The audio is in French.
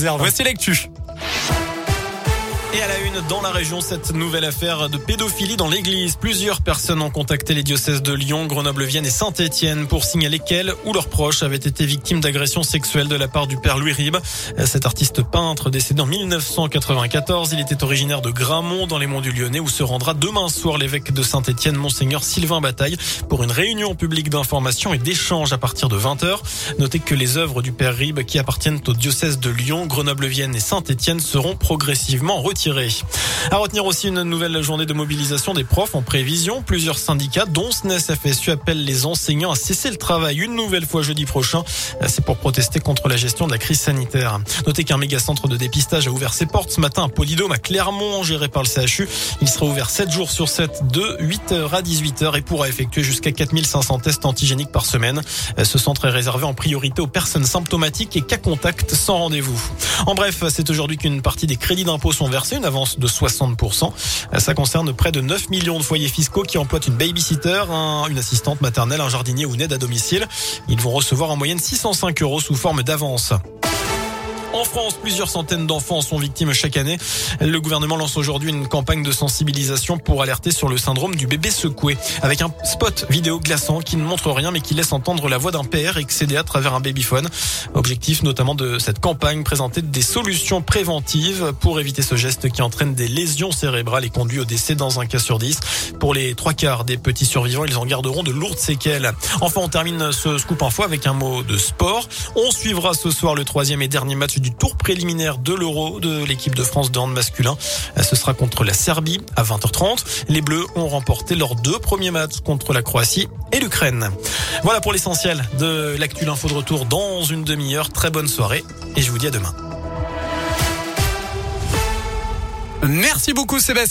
Voici l'actu. Et à la une, dans la région, cette nouvelle affaire de pédophilie dans l'église. Plusieurs personnes ont contacté les diocèses de Lyon, Grenoble, Vienne et Saint-Étienne pour signaler qu'elles ou leurs proches avaient été victimes d'agressions sexuelles de la part du père Louis Ribes. Cet artiste peintre décédé en 1994, il était originaire de Gramont dans les monts du Lyonnais où se rendra demain soir l'évêque de Saint-Étienne, Monseigneur Sylvain Bataille, pour une réunion publique d'information et d'échange à partir de 20h. Notez que les œuvres du père Ribes qui appartiennent aux diocèses de Lyon, Grenoble, Vienne et Saint-Étienne seront progressivement retirées tiré. À retenir aussi une nouvelle journée de mobilisation des profs en prévision. Plusieurs syndicats, dont SNES FSU, appellent les enseignants à cesser le travail une nouvelle fois jeudi prochain. C'est pour protester contre la gestion de la crise sanitaire. Notez qu'un méga centre de dépistage a ouvert ses portes ce matin à Polydôme à Clermont, géré par le CHU. Il sera ouvert 7 jours sur 7 de 8h à 18h et pourra effectuer jusqu'à 4500 tests antigéniques par semaine. Ce centre est réservé en priorité aux personnes symptomatiques et cas contact sans rendez-vous. En bref, c'est aujourd'hui qu'une partie des crédits d'impôt sont versés une avance de 60%. Ça concerne près de 9 millions de foyers fiscaux qui emploient une babysitter, une assistante maternelle, un jardinier ou une aide à domicile. Ils vont recevoir en moyenne 605 euros sous forme d'avance. En France, plusieurs centaines d'enfants sont victimes chaque année. Le gouvernement lance aujourd'hui une campagne de sensibilisation pour alerter sur le syndrome du bébé secoué, avec un spot vidéo glaçant qui ne montre rien mais qui laisse entendre la voix d'un père excédé à travers un babyphone. Objectif notamment de cette campagne, présenter des solutions préventives pour éviter ce geste qui entraîne des lésions cérébrales et conduit au décès dans un cas sur dix. Pour les trois quarts des petits survivants, ils en garderont de lourdes séquelles. Enfin, on termine ce scoop info avec un mot de sport. On suivra ce soir le troisième et dernier match du tour préliminaire de l'Euro de l'équipe de France de hand masculin. Ce sera contre la Serbie à 20h30. Les Bleus ont remporté leurs deux premiers matchs contre la Croatie et l'Ukraine. Voilà pour l'essentiel de l'actu l'info de retour dans une demi-heure. Très bonne soirée et je vous dis à demain. Merci beaucoup Sébastien.